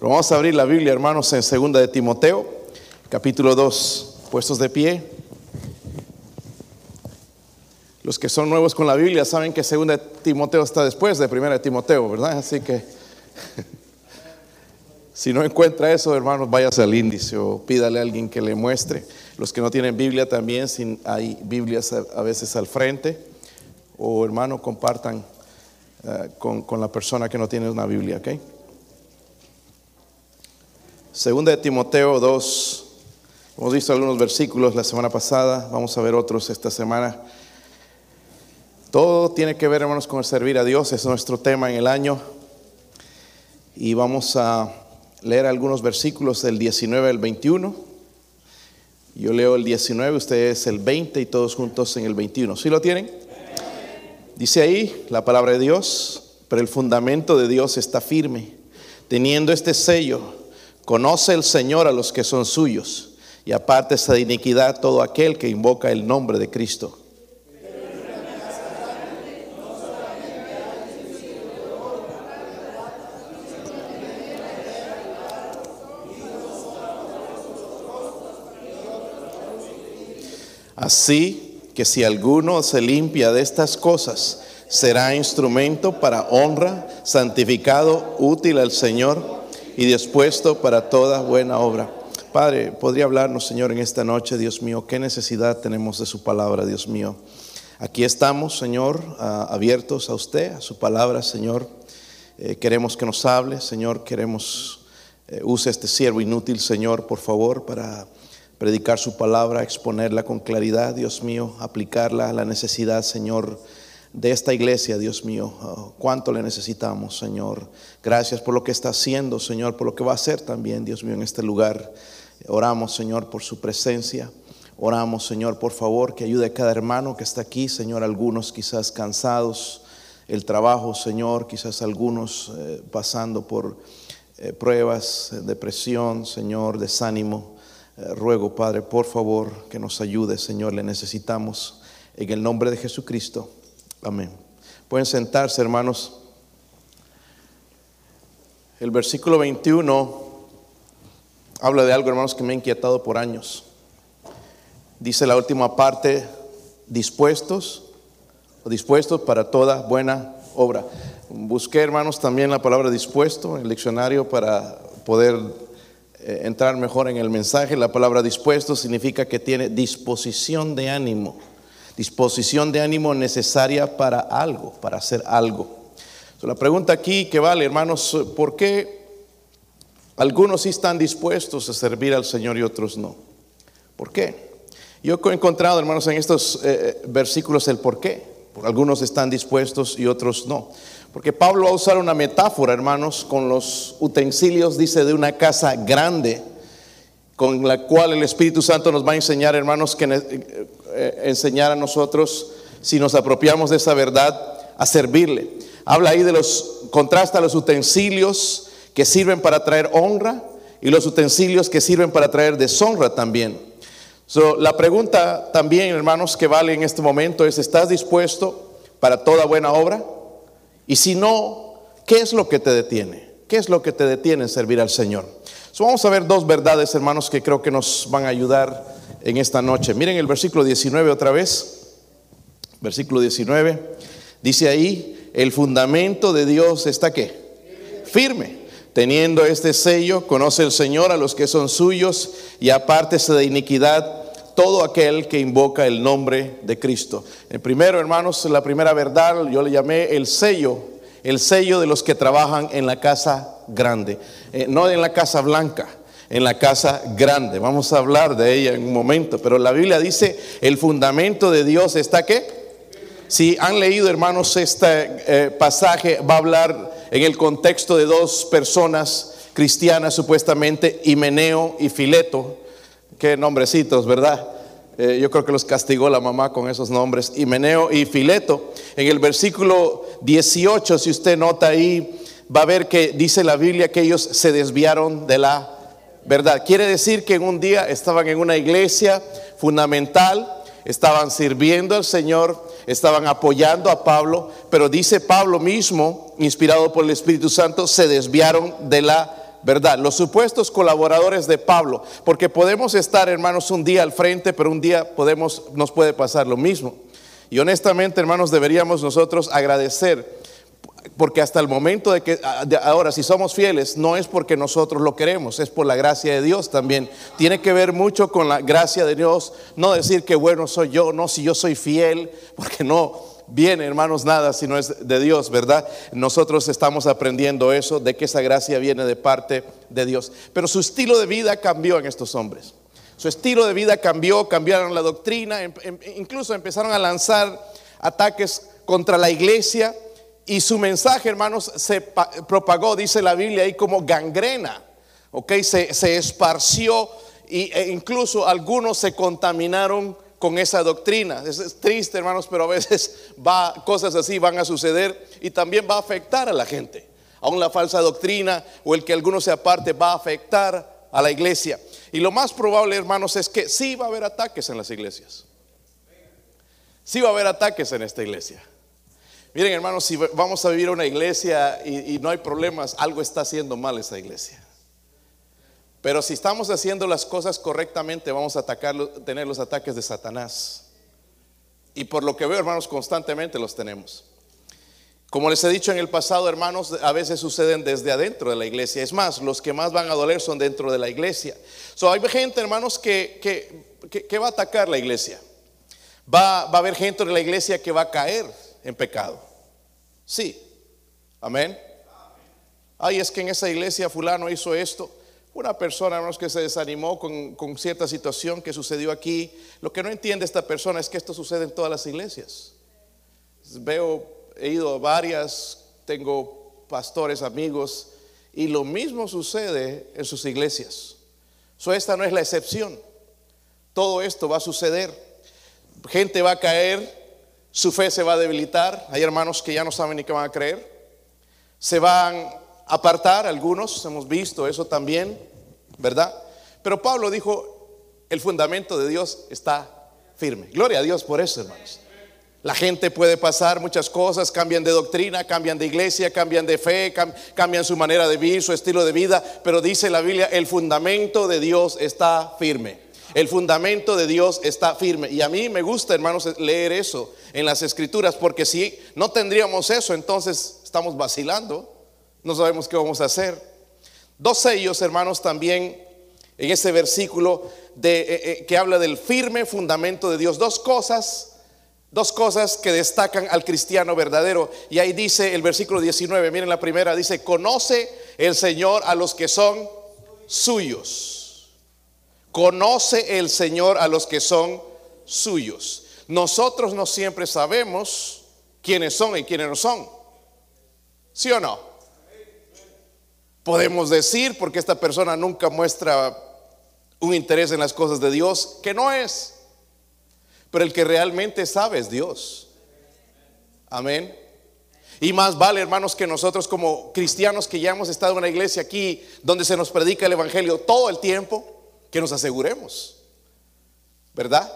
Vamos a abrir la Biblia, hermanos, en segunda de Timoteo, capítulo 2, puestos de pie. Los que son nuevos con la Biblia saben que segunda de Timoteo está después de primera de Timoteo, ¿verdad? Así que si no encuentra eso, hermanos, váyase al índice o pídale a alguien que le muestre. Los que no tienen Biblia también, sin, hay Biblias a, veces al frente. O hermano, compartan eh, con, con, la persona que no tiene una Biblia, ¿ok? Segunda de Timoteo 2, hemos visto algunos versículos la semana pasada, vamos a ver otros esta semana. Todo tiene que ver, hermanos, con el servir a Dios, es nuestro tema en el año. Y vamos a leer algunos versículos del 19 al 21. Yo leo el 19, ustedes el 20 y todos juntos en el 21. ¿Sí lo tienen? Dice ahí la palabra de Dios, pero el fundamento de Dios está firme, teniendo este sello Conoce el Señor a los que son suyos y apártese de iniquidad todo aquel que invoca el nombre de Cristo. Así que si alguno se limpia de estas cosas, será instrumento para honra, santificado, útil al Señor y dispuesto para toda buena obra. Padre, podría hablarnos, Señor, en esta noche, Dios mío, qué necesidad tenemos de su palabra, Dios mío. Aquí estamos, Señor, abiertos a usted, a su palabra, Señor. Eh, queremos que nos hable, Señor, queremos, eh, use este siervo inútil, Señor, por favor, para predicar su palabra, exponerla con claridad, Dios mío, aplicarla a la necesidad, Señor, de esta iglesia, Dios mío. Oh, cuánto le necesitamos, Señor. Gracias por lo que está haciendo, Señor, por lo que va a hacer también, Dios mío, en este lugar. Oramos, Señor, por su presencia. Oramos, Señor, por favor, que ayude a cada hermano que está aquí, Señor, algunos quizás cansados, el trabajo, Señor, quizás algunos eh, pasando por eh, pruebas, depresión, Señor, desánimo. Eh, ruego, Padre, por favor, que nos ayude, Señor, le necesitamos. En el nombre de Jesucristo. Amén. Pueden sentarse, hermanos. El versículo 21 habla de algo, hermanos, que me ha inquietado por años. Dice la última parte, dispuestos o dispuestos para toda buena obra. Busqué, hermanos, también la palabra dispuesto en el diccionario para poder eh, entrar mejor en el mensaje. La palabra dispuesto significa que tiene disposición de ánimo disposición de ánimo necesaria para algo, para hacer algo. la pregunta aquí que vale, hermanos, ¿por qué algunos sí están dispuestos a servir al Señor y otros no? ¿Por qué? Yo he encontrado, hermanos, en estos eh, versículos el por qué. Algunos están dispuestos y otros no. Porque Pablo va a usar una metáfora, hermanos, con los utensilios, dice, de una casa grande, con la cual el Espíritu Santo nos va a enseñar, hermanos, que eh, enseñar a nosotros, si nos apropiamos de esa verdad, a servirle. Habla ahí de los, contrasta los utensilios que sirven para traer honra y los utensilios que sirven para traer deshonra también. la pregunta también, hermanos, que vale en este momento es, ¿estás dispuesto para toda buena obra? Y si no, ¿qué es lo que te detiene? ¿Qué es lo que te detiene en servir al Señor? vamos a ver dos verdades, hermanos, que creo que nos van a ayudar en esta noche. Miren el versículo 19 otra vez. Versículo 19. Dice ahí, el fundamento de Dios está qué? Firme. Teniendo este sello, conoce el Señor a los que son suyos y apártese de iniquidad todo aquel que invoca el nombre de Cristo. El primero, hermanos, la primera verdad, yo le llamé el sello, el sello de los que trabajan en la casa grande, eh, no en la casa blanca en la casa grande. Vamos a hablar de ella en un momento, pero la Biblia dice, el fundamento de Dios está qué? Si han leído, hermanos, este eh, pasaje va a hablar en el contexto de dos personas cristianas supuestamente, Himeneo y Fileto. Qué nombrecitos, ¿verdad? Eh, yo creo que los castigó la mamá con esos nombres, Himeneo y Fileto. En el versículo 18, si usted nota ahí, va a ver que dice la Biblia que ellos se desviaron de la ¿verdad? Quiere decir que en un día estaban en una iglesia fundamental, estaban sirviendo al Señor, estaban apoyando a Pablo, pero dice Pablo mismo, inspirado por el Espíritu Santo, se desviaron de la verdad, los supuestos colaboradores de Pablo, porque podemos estar, hermanos, un día al frente, pero un día nos puede pasar lo mismo. Y honestamente, hermanos, deberíamos nosotros agradecer, porque hasta el momento de que ahora, si somos fieles, no es porque nosotros lo queremos, es por la gracia de Dios también. Tiene que ver mucho con la gracia de Dios, no decir que bueno soy yo, no si yo soy fiel, porque no, viene, hermanos, nada si no es de Dios, ¿verdad? Nosotros estamos aprendiendo eso, de que esa gracia viene de parte de Dios. Pero su estilo de vida cambió en estos hombres. Su estilo de vida cambió, cambiaron la doctrina, em, em, incluso empezaron a lanzar ataques contra la iglesia y su mensaje, hermanos, se propagó, dice la Biblia, ahí como gangrena, ¿ok? Se, se esparció e incluso algunos se contaminaron con esa doctrina. Es, triste, hermanos, pero a veces va, cosas así van a suceder y también va a afectar a la gente. Aún la falsa doctrina o el que alguno se aparte va a afectar a la iglesia. Y lo más probable, hermanos, es que sí va a haber ataques en las iglesias. Sí va a haber ataques en esta iglesia. Miren, hermanos, si vamos a vivir una iglesia y, no hay problemas, algo está haciendo mal esa iglesia. Pero si estamos haciendo las cosas correctamente, vamos a tener los ataques de Satanás. Y por lo que veo, hermanos, constantemente los tenemos. Como les he dicho en el pasado, hermanos, a veces suceden desde adentro de la iglesia. Es más, los que más van a doler son dentro de la iglesia. So, hay gente, hermanos, que, que, va a atacar la iglesia. Va, va a haber gente de la iglesia que va a caer en pecado. Sí. Amén. Ay, es que en esa iglesia fulano hizo esto. Una persona, hermanos, que se desanimó con, cierta situación que sucedió aquí. Lo que no entiende esta persona es que esto sucede en todas las iglesias. Veo, he ido a varias, tengo pastores, amigos, y lo mismo sucede en sus iglesias. So, esta no es la excepción. Todo esto va a suceder. Gente va a caer, su fe se va a debilitar. Hay hermanos que ya no saben ni qué van a creer. Se van apartar algunos, hemos visto eso también, ¿verdad? Pero Pablo dijo, el fundamento de Dios está firme. Gloria a Dios por eso, hermanos. La gente puede pasar muchas cosas, cambian de doctrina, cambian de iglesia, cambian de fe, cambian su manera de vivir, su estilo de vida, pero dice la Biblia, el fundamento de Dios está firme. El fundamento de Dios está firme. Y a mí me gusta, hermanos, leer eso en las escrituras, porque si no tendríamos eso, entonces estamos vacilando no sabemos qué vamos a hacer. Dos sellos, hermanos, también en ese versículo de, eh, eh, que habla del firme fundamento de Dios. Dos cosas, dos cosas que destacan al cristiano verdadero. Y ahí dice el versículo 19, miren la primera, dice, conoce el Señor a los que son suyos. Conoce el Señor a los que son suyos. Nosotros no siempre sabemos quiénes son y quiénes no son. ¿Sí o no? podemos decir, porque esta persona nunca muestra un interés en las cosas de Dios, que no es. Pero el que realmente sabe es Dios. Amén. Y más vale, hermanos, que nosotros como cristianos que ya hemos estado en una iglesia aquí donde se nos predica el Evangelio todo el tiempo, que nos aseguremos. ¿Verdad?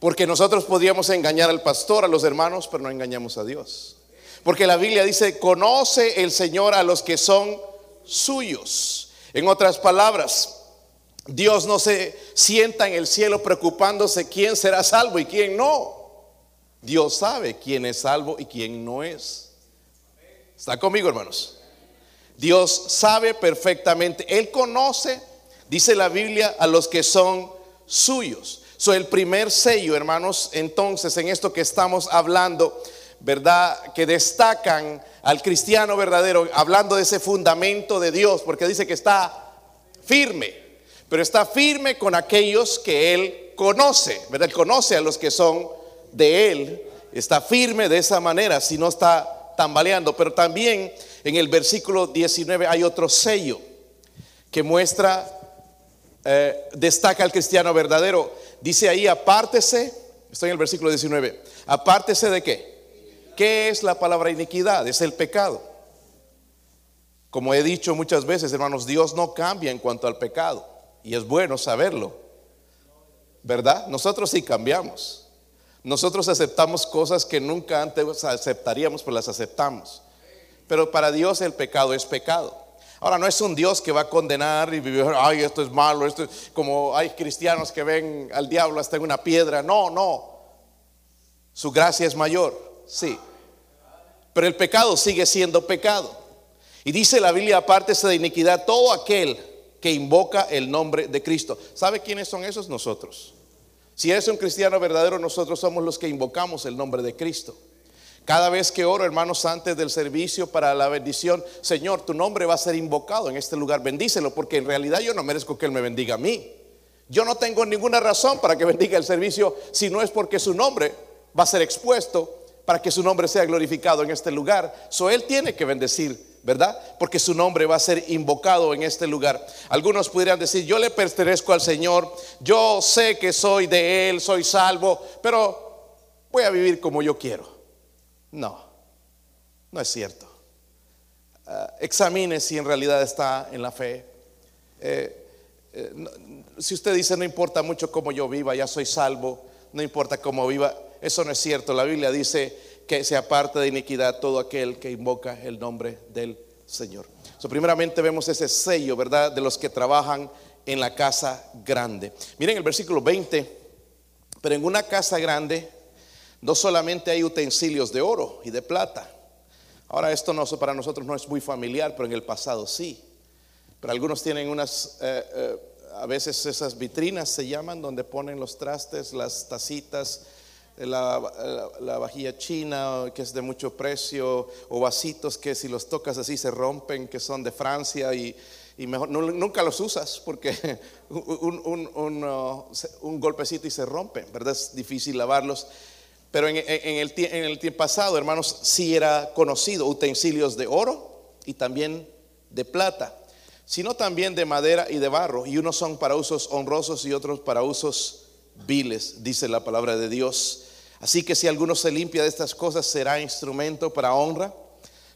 Porque nosotros podríamos engañar al pastor, a los hermanos, pero no engañamos a Dios. Porque la Biblia dice, conoce el Señor a los que son suyos. En otras palabras, Dios no se sienta en el cielo preocupándose quién será salvo y quién no. Dios sabe quién es salvo y quién no es. ¿Está conmigo, hermanos? Dios sabe perfectamente. Él conoce, dice la Biblia, a los que son suyos. So, el primer sello, hermanos, entonces en esto que estamos hablando, ¿verdad? Que destacan al cristiano verdadero, hablando de ese fundamento de Dios, porque dice que está firme, pero está firme con aquellos que Él conoce, ¿verdad? Él conoce a los que son de Él, está firme de esa manera, si no está tambaleando. Pero también en el versículo 19 hay otro sello que muestra, eh, destaca al cristiano verdadero. Dice ahí, apártese, estoy en el versículo 19, apártese de qué? ¿Qué es la palabra iniquidad? Es el pecado. Como he dicho muchas veces, hermanos, Dios no cambia en cuanto al pecado. Y es bueno saberlo. ¿Verdad? Nosotros sí cambiamos. Nosotros aceptamos cosas que nunca antes aceptaríamos, pues las aceptamos. Pero para Dios el pecado es pecado. Ahora no es un Dios que va a condenar y vivir, ay, esto es malo, esto es como hay cristianos que ven al diablo hasta en una piedra. No, no. Su gracia es mayor, sí. Pero el pecado sigue siendo pecado. Y dice la Biblia, aparte de iniquidad, todo aquel que invoca el nombre de Cristo. ¿Sabe quiénes son esos? Nosotros. Si eres un cristiano verdadero, nosotros somos los que invocamos el nombre de Cristo. Cada vez que oro, hermanos, antes del servicio para la bendición, Señor, tu nombre va a ser invocado en este lugar. Bendícelo, porque en realidad yo no merezco que Él me bendiga a mí. Yo no tengo ninguna razón para que bendiga el servicio si no es porque su nombre va a ser expuesto para que su nombre sea glorificado en este lugar. So Él tiene que bendecir, ¿verdad? Porque su nombre va a ser invocado en este lugar. Algunos pudieran decir, yo le pertenezco al Señor, yo sé que soy de Él, soy salvo, pero voy a vivir como yo quiero. No, no es cierto. Ah, examine si en realidad está en la fe. Eh, eh, si usted dice no importa mucho cómo yo viva, ya soy salvo, no importa cómo viva, eso no es cierto. La Biblia dice que se aparte de iniquidad todo aquel que invoca el nombre del Señor. So, primeramente vemos ese sello, ¿verdad? De los que trabajan en la casa grande. Miren el versículo 20, pero en una casa grande no solamente hay utensilios de oro y de plata. Ahora esto no, para nosotros no es muy familiar, pero en el pasado sí. Pero algunos tienen unas, eh, eh, a veces esas vitrinas se llaman, donde ponen los trastes, las tacitas, la, la, vajilla china, que es de mucho precio, o vasitos que si los tocas así se rompen, que son de Francia y, mejor, nunca los usas porque un, uh, un golpecito y se rompen, ¿verdad? Es difícil lavarlos. Pero en, el, en el tiempo pasado, hermanos, sí era conocido utensilios de oro y también de plata, sino también de madera y de barro. Y unos son para usos honrosos y otros para usos viles, dice la palabra de Dios. Así que si alguno se limpia de estas cosas, será instrumento para honra,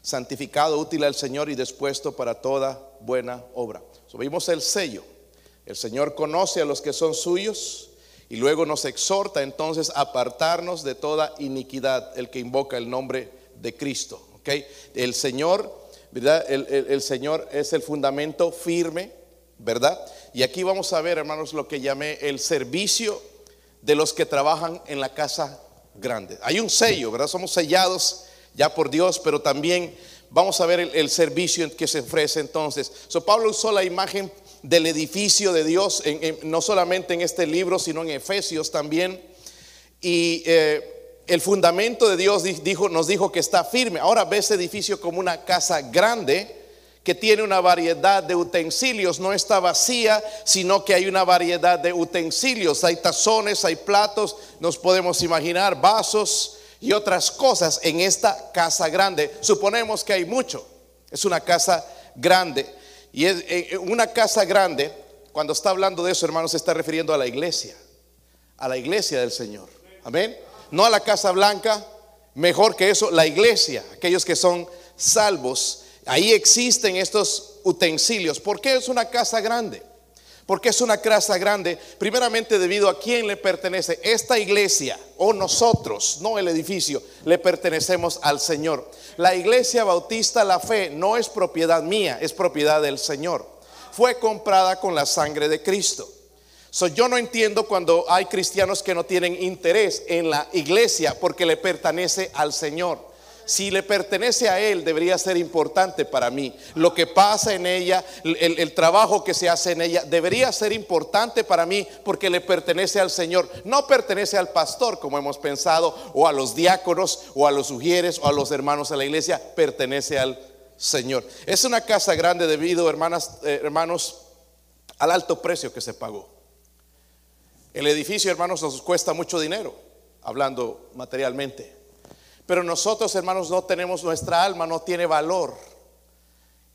santificado, útil al Señor y dispuesto para toda buena obra. Subimos el sello. El Señor conoce a los que son suyos y luego nos exhorta entonces a apartarnos de toda iniquidad, el que invoca el nombre de Cristo. El Señor, ¿verdad? El, Señor es el fundamento firme, ¿verdad? Y aquí vamos a ver, hermanos, lo que llamé el servicio de los que trabajan en la casa grande. Hay un sello, ¿verdad? Somos sellados ya por Dios, pero también vamos a ver el, servicio que se ofrece entonces. So, Pablo usó la imagen del edificio de Dios, no solamente en este libro, sino en Efesios también. Y eh, el fundamento de Dios nos dijo que está firme. Ahora ve ese edificio como una casa grande que tiene una variedad de utensilios, no está vacía, sino que hay una variedad de utensilios. Hay tazones, hay platos, nos podemos imaginar vasos y otras cosas en esta casa grande. Suponemos que hay mucho. Es una casa grande. Y es, eh, eh, una casa grande, cuando está hablando de eso, hermanos, se está refiriendo a la iglesia, a la iglesia del Señor. Amén. No a la casa blanca, mejor que eso, la iglesia, aquellos que son salvos. Ahí existen estos utensilios. ¿Por qué es una casa grande? Porque es una casa grande, primeramente debido a quién le pertenece. Esta iglesia o nosotros, no el edificio, le pertenecemos al Señor. La iglesia bautista, la fe, no es propiedad mía, es propiedad del Señor. Fue comprada con la sangre de Cristo. So, yo no entiendo cuando hay cristianos que no tienen interés en la iglesia porque le pertenece al Señor si le pertenece a Él, debería ser importante para mí. Lo que pasa en ella, el, trabajo que se hace en ella, debería ser importante para mí porque le pertenece al Señor. No pertenece al pastor, como hemos pensado, o a los diáconos, o a los sugieres, o a los hermanos de la iglesia, pertenece al Señor. Es una casa grande debido, hermanas, eh, hermanos, al alto precio que se pagó. El edificio, hermanos, nos cuesta mucho dinero, hablando materialmente. Pero nosotros, hermanos, no tenemos, nuestra alma no tiene valor.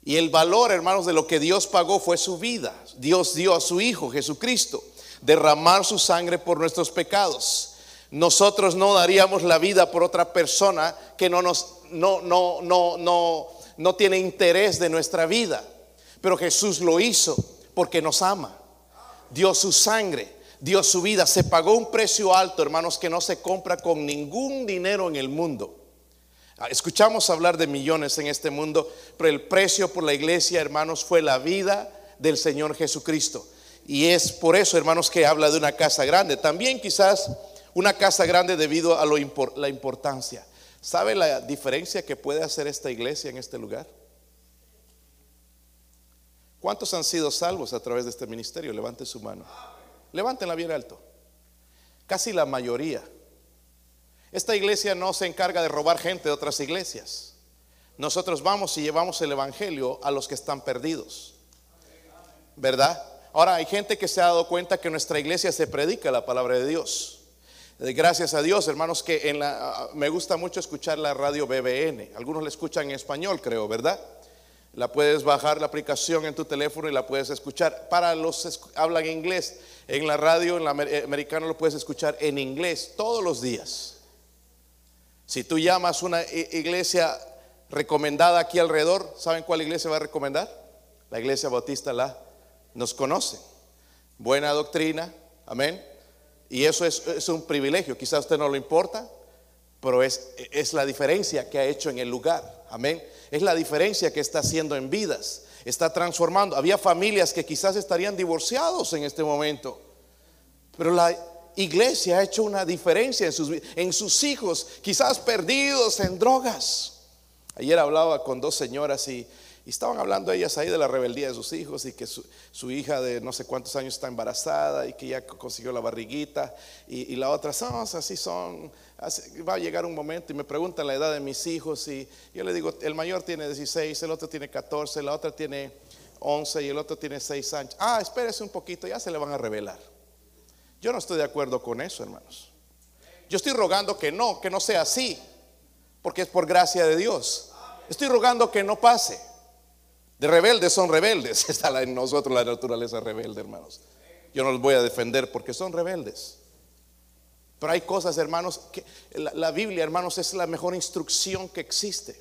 Y el valor, hermanos, de lo que Dios pagó fue su vida. Dios dio a su Hijo Jesucristo derramar su sangre por nuestros pecados. Nosotros no daríamos la vida por otra persona que no nos no no no no no tiene interés de nuestra vida. Pero Jesús lo hizo porque nos ama. Dio su sangre dio su vida, se pagó un precio alto, hermanos, que no se compra con ningún dinero en el mundo. Ah, Escuchamos hablar de millones en este mundo, pero el precio por la iglesia, hermanos, fue la vida del Señor Jesucristo. Y es por eso, hermanos, que habla de una casa grande. También quizás una casa grande debido a la importancia. ¿Sabe la diferencia que puede hacer esta iglesia en este lugar? ¿Cuántos han sido salvos a través de este ministerio? Levante su mano. Levántenla bien alto. Casi la mayoría. Esta iglesia no se encarga de robar gente de otras iglesias. Nosotros vamos y llevamos el evangelio a los que están perdidos. ¿Verdad? Ahora hay gente que se ha dado cuenta que nuestra iglesia se predica la palabra de Dios. Eh, Gracias a Dios, hermanos, que en la, ah, me gusta mucho escuchar la radio BBN. Algunos la escuchan en español, creo, ¿verdad? La puedes bajar la aplicación en tu teléfono y la puedes escuchar. Para los que hablan inglés, en la radio, en la eh, americana lo puedes escuchar en inglés todos los días. Si tú llamas una iglesia recomendada aquí alrededor, ¿saben cuál iglesia va a recomendar? La iglesia bautista la nos conoce. Buena doctrina, amén. Y eso es, es un privilegio. Quizás a usted no lo importa, pero es, es la diferencia que ha hecho en el lugar. Amén. Es la diferencia que está haciendo en vidas. Está transformando. Había familias que quizás estarían divorciados en este momento. Pero la iglesia ha hecho una diferencia en sus, hijos, quizás perdidos en drogas. Ayer hablaba con dos señoras y, estaban hablando ellas ahí de la rebeldía de sus hijos y que su, hija de no sé cuántos años está embarazada y que ya consiguió la barriguita y, y la otra, son así son, va a llegar un momento y me preguntan la edad de mis hijos y yo le digo, el mayor tiene 16, el otro tiene 14, la otra tiene 11 y el otro tiene 6 años. Ah, espérese un poquito, ya se le van a revelar. Yo no estoy de acuerdo con eso, hermanos. Yo estoy rogando que no, que no sea así, porque es por gracia de Dios. Estoy rogando que no pase. De rebeldes son rebeldes. Está en nosotros la naturaleza rebelde, hermanos. Yo no los voy a defender porque son rebeldes. Pero hay cosas, hermanos, la, Biblia, hermanos, es la mejor instrucción que existe.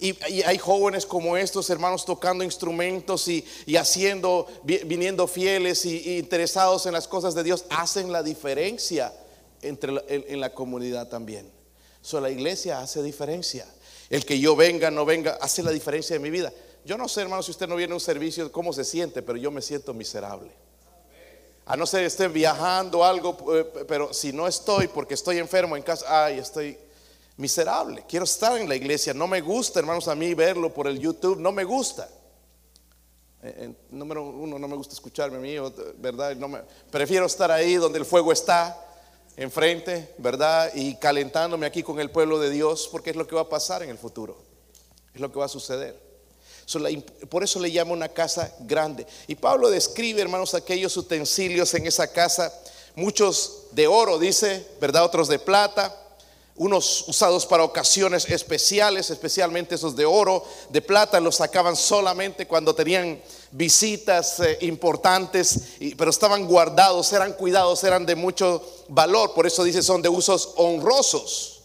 Y, hay jóvenes como estos, hermanos, tocando instrumentos y, y haciendo, vi- viniendo fieles y, interesados en las cosas de Dios, hacen la diferencia entre la- en, en la comunidad también. So, la iglesia hace diferencia. El que yo venga, no venga, hace la diferencia en mi vida. Yo no sé, hermano, si usted no viene a un servicio, cómo se siente, pero yo me siento miserable. A no ser esté viajando algo, eh, pero si no estoy porque estoy enfermo en casa, ay, estoy miserable. Quiero estar en la iglesia. No me gusta, hermanos, a mí verlo por el YouTube. No me gusta. Eh, eh, número uno, no me gusta escucharme a mí, ¿verdad? Prefiero estar ahí donde el fuego está, enfrente, ¿verdad? Y calentándome aquí con el pueblo de Dios, porque es lo que va a pasar en el futuro. Es lo que va a suceder. Por eso le llama una casa grande. Y Pablo describe, hermanos, aquellos utensilios en esa casa, muchos de oro, dice, ¿verdad? Otros de plata, unos usados para ocasiones especiales, especialmente esos de oro, de plata, los sacaban solamente cuando tenían visitas eh, importantes, pero estaban guardados, eran cuidados, eran de mucho valor, por eso dice son de usos honrosos,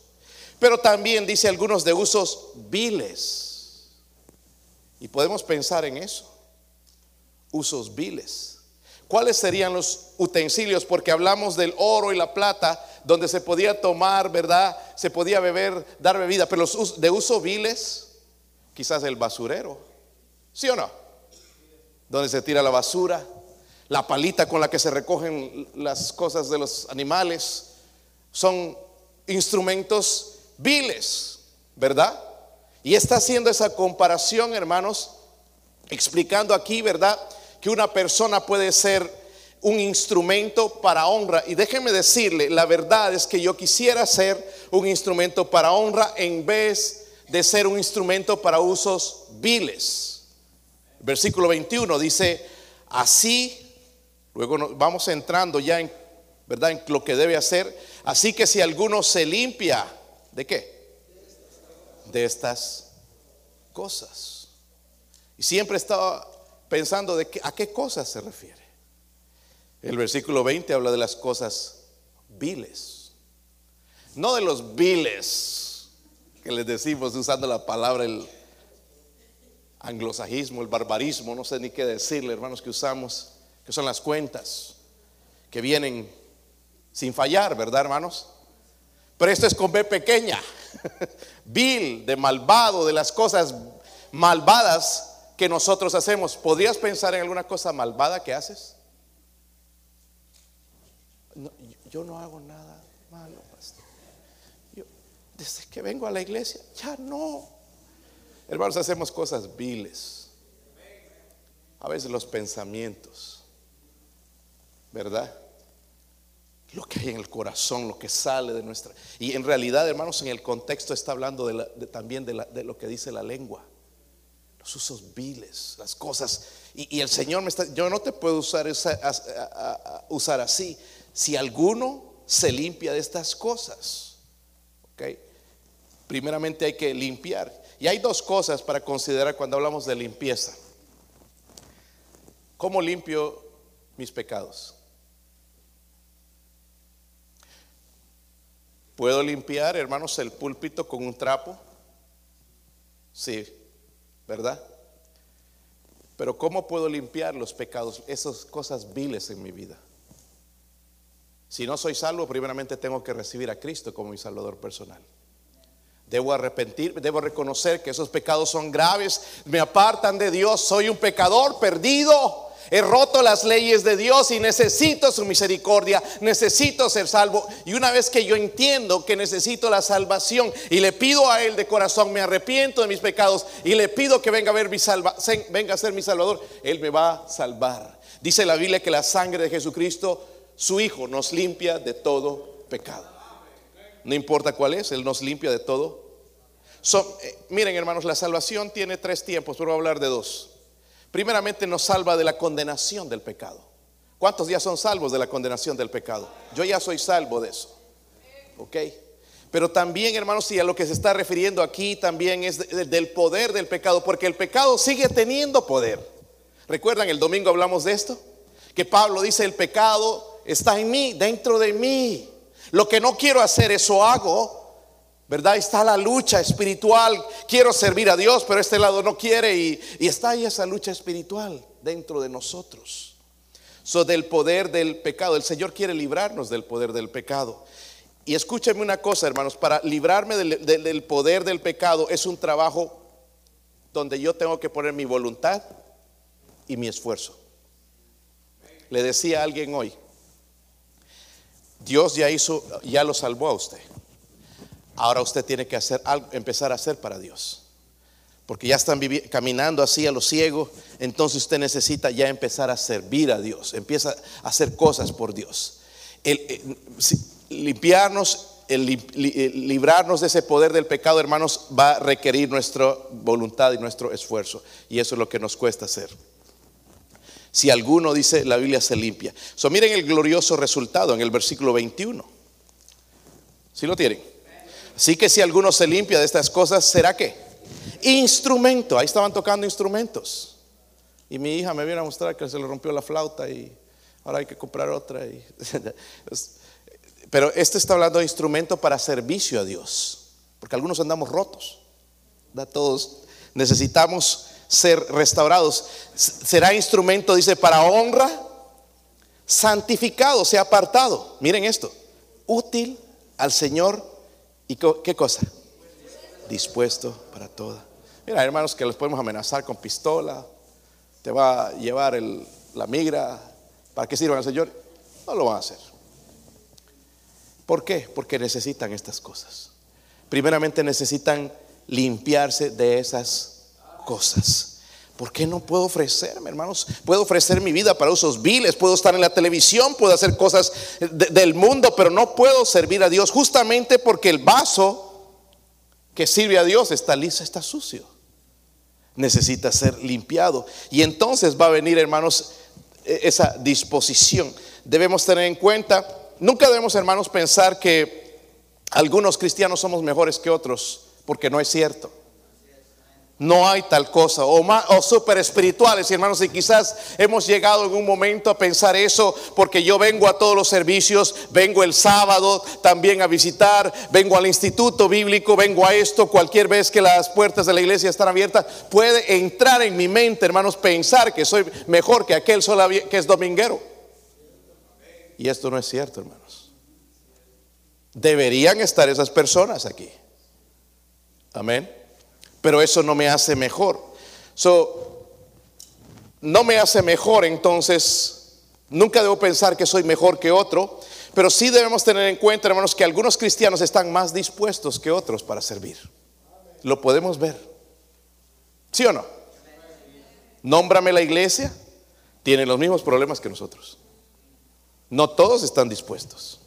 pero también dice algunos de usos viles. Y podemos pensar en eso, usos viles. ¿Cuáles serían los utensilios? Porque hablamos del oro y la plata, donde se podía tomar, ¿verdad? Se podía beber, dar bebida, pero los de uso viles, quizás el basurero, ¿sí o no? Donde se tira la basura, la palita con la que se recogen las cosas de los animales, son instrumentos viles, ¿verdad? Y está haciendo esa comparación, hermanos, explicando aquí, ¿verdad? Que una persona puede ser un instrumento para honra. Y déjeme decirle, la verdad es que yo quisiera ser un instrumento para honra en vez de ser un instrumento para usos viles. Versículo 21 dice, así, luego vamos entrando ya en, ¿verdad? En lo que debe hacer. Así que si alguno se limpia, ¿de qué? De estas cosas. Y siempre estaba pensando de qué, a qué cosas se refiere. El versículo 20 habla de las cosas viles. No de los viles que les decimos usando la palabra el anglosajismo, el barbarismo, no sé ni qué decirle, hermanos, que usamos, que son las cuentas que vienen sin fallar, ¿verdad, hermanos? Pero esto es con B pequeña. vil, de malvado, de las cosas malvadas que nosotros hacemos. ¿Podrías pensar en alguna cosa malvada que haces? yo no hago nada malo, pastor. desde que vengo a la iglesia, ya no. Hermanos, hacemos cosas viles. A veces los pensamientos, ¿verdad? Lo que hay en el corazón, lo que sale de nuestra... Y en realidad, hermanos, en el contexto está hablando también de lo que dice la lengua los usos viles, las cosas. Y, el Señor me está, yo no te puedo usar, usar así. Si alguno se limpia de estas cosas, ¿ok? Primeramente hay que limpiar. Y hay dos cosas para considerar cuando hablamos de limpieza. ¿Cómo limpio mis pecados? ¿Puedo limpiar, hermanos, el púlpito con un trapo? Sí, ¿verdad? Pero ¿cómo puedo limpiar los pecados, esas cosas viles en mi vida? Si no soy salvo, primeramente tengo que recibir a Cristo como mi Salvador personal. Debo arrepentir, debo reconocer que esos pecados son graves, me apartan de Dios, soy un pecador perdido He roto las leyes de Dios y necesito su misericordia, necesito ser salvo. Y una vez que yo entiendo que necesito la salvación y le pido a Él de corazón, me arrepiento de mis pecados y le pido que venga a, ver mi salva, venga a ser mi salvador, Él me va a salvar. Dice la Biblia que la sangre de Jesucristo, su Hijo, nos limpia de todo pecado. No importa cuál es, Él nos limpia de todo. Eh, miren hermanos, la salvación tiene tres tiempos, pero voy a hablar de dos primeramente nos salva de la condenación del pecado. ¿Cuántos ya son salvos de la condenación del pecado? Yo ya soy salvo de eso. ¿Ok? Pero también, hermanos, y a lo que se está refiriendo aquí también es del poder del pecado, porque el pecado sigue teniendo poder. ¿Recuerdan? El domingo hablamos de esto. Que Pablo dice, el pecado está en mí, dentro de mí. Lo que no quiero hacer, eso hago. ¿Verdad? Está la lucha espiritual. Quiero servir a Dios, pero este lado no quiere. Y, está ahí esa lucha espiritual dentro de nosotros. So, del poder del pecado. El Señor quiere librarnos del poder del pecado. Y escúchenme una cosa, hermanos. Para librarme del, del poder del pecado es un trabajo donde yo tengo que poner mi voluntad y mi esfuerzo. Le decía a alguien hoy, Dios ya hizo, ya lo salvó a usted. Ahora usted tiene que hacer algo, empezar a hacer para Dios. Porque ya están caminando así a lo ciego, entonces usted necesita ya empezar a servir a Dios, empieza a hacer cosas por Dios. Eh, limpiarnos, el, librarnos de ese poder del pecado, hermanos, va a requerir nuestra voluntad y nuestro esfuerzo. Y eso es lo que nos cuesta hacer. Si alguno dice, la Biblia se limpia. So, miren el glorioso resultado en el versículo 21. Si lo tienen? Así que si alguno se limpia de estas cosas, ¿será qué? Instrumento. Ahí estaban tocando instrumentos. Y mi hija me viene a mostrar que se le rompió la flauta y ahora hay que comprar otra. Pero este está hablando de instrumento para servicio a Dios. Porque algunos andamos rotos. Todos necesitamos ser restaurados. Será instrumento, dice, para honra, santificado, sea apartado. Miren esto, útil al Señor ¿Y qué cosa? Dispuesto para toda. Mira, hermanos, que les podemos amenazar con pistola, te va a llevar la migra, ¿para qué sirvan al Señor? No lo van a hacer. ¿Por qué? Porque necesitan estas cosas. Primeramente necesitan limpiarse de esas cosas. ¿Por qué no puedo ofrecerme, hermanos? Puedo ofrecer mi vida para usos viles, puedo estar en la televisión, puedo hacer cosas del mundo, pero no puedo servir a Dios justamente porque el vaso que sirve a Dios está liso, está sucio. Necesita ser limpiado. Y entonces va a venir, hermanos, e, esa disposición. Debemos tener en cuenta, nunca debemos, hermanos, pensar que algunos cristianos somos mejores que otros, porque no es cierto. No hay tal cosa. O, más, o super espirituales, hermanos. Y quizás hemos llegado en un momento a pensar eso porque yo vengo a todos los servicios, vengo el sábado también a visitar, vengo al instituto bíblico, vengo a esto. Cualquier vez que las puertas de la iglesia están abiertas, puede entrar en mi mente, hermanos, pensar que soy mejor que aquel que es dominguero. Y esto no es cierto, hermanos. Deberían estar esas personas aquí. Amén. Pero eso no me hace mejor. No me hace mejor, entonces nunca debo pensar que soy mejor que otro, pero sí debemos tener en cuenta, hermanos, que algunos cristianos están más dispuestos que otros para servir. Lo podemos ver. ¿Sí o no? Nómbrame la iglesia, tiene los mismos problemas que nosotros. No todos están dispuestos.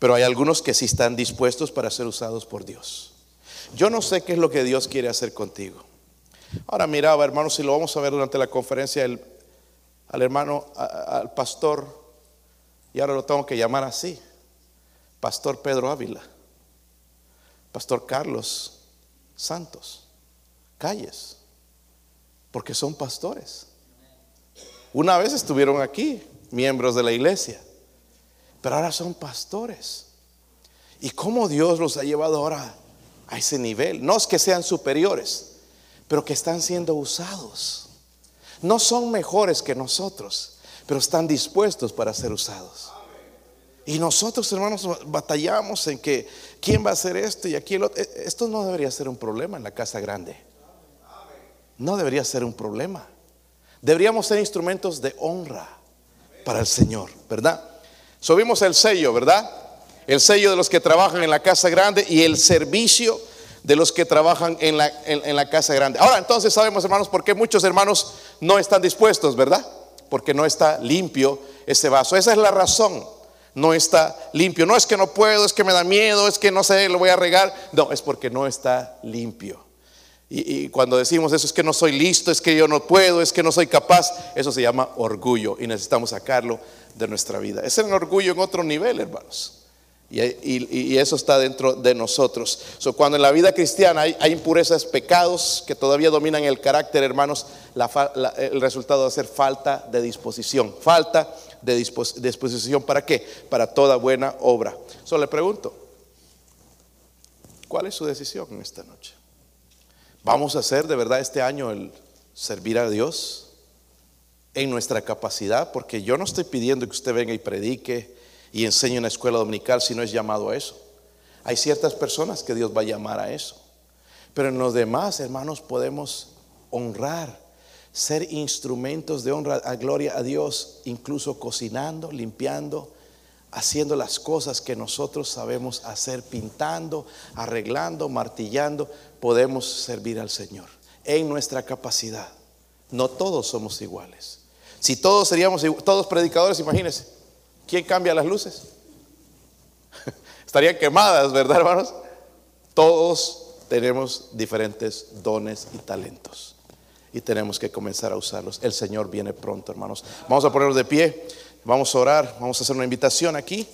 Pero hay algunos que sí están dispuestos para ser usados por Dios. Yo no sé qué es lo que Dios quiere hacer contigo. Ahora miraba, hermanos, si lo vamos a ver durante la conferencia, al hermano, al pastor, y ahora lo tengo que llamar así, Pastor Pedro Ávila, Pastor Carlos Santos, Calles, porque son pastores. Una vez estuvieron aquí, miembros de la iglesia pero ahora son pastores. ¿Y cómo Dios los ha llevado ahora a ese nivel? No es que sean superiores, pero que están siendo usados. No son mejores que nosotros, pero están dispuestos para ser usados. Y nosotros, hermanos, batallamos en que quién va a hacer esto y aquí e, Esto no debería ser un problema en la casa grande. No debería ser un problema. Deberíamos ser instrumentos de honra para el Señor, ¿verdad? Subimos el sello, ¿verdad? El sello de los que trabajan en la casa grande y el servicio de los que trabajan en la, en, la casa grande. Ahora, entonces sabemos, hermanos, por qué muchos hermanos no están dispuestos, ¿verdad? Porque no está limpio ese vaso. Esa es la razón. No está limpio. No es que no puedo, es que me da miedo, es que no sé, lo voy a regar. No, es porque no está limpio. Y, y, cuando decimos eso es que no soy listo, es que yo no puedo, es que no soy capaz, eso se llama orgullo y necesitamos sacarlo de nuestra vida. Es el orgullo en otro nivel, hermanos. Y, eso está dentro de nosotros. cuando en la vida cristiana hay, impurezas, pecados que todavía dominan el carácter, hermanos, el resultado va a ser falta de disposición. Falta de disposición. ¿Para qué? Para toda buena obra. Solo le pregunto, ¿cuál es su decisión en esta noche? ¿Vamos a hacer de verdad este año el servir a Dios? en nuestra capacidad, porque yo no estoy pidiendo que usted venga y predique y enseñe en la escuela dominical si no es llamado a eso. Hay ciertas personas que Dios va a llamar a eso. Pero en los demás, hermanos, podemos honrar, ser instrumentos de honra a gloria a Dios, incluso cocinando, limpiando, haciendo las cosas que nosotros sabemos hacer, pintando, arreglando, martillando, podemos servir al Señor en nuestra capacidad. No todos somos iguales. Si todos seríamos todos predicadores, imagínense, ¿quién cambia las luces? Estarían quemadas, ¿verdad, hermanos? Todos tenemos diferentes dones y talentos y tenemos que comenzar a usarlos. El Señor viene pronto, hermanos. Vamos a ponernos de pie, vamos a orar, vamos a hacer una invitación aquí.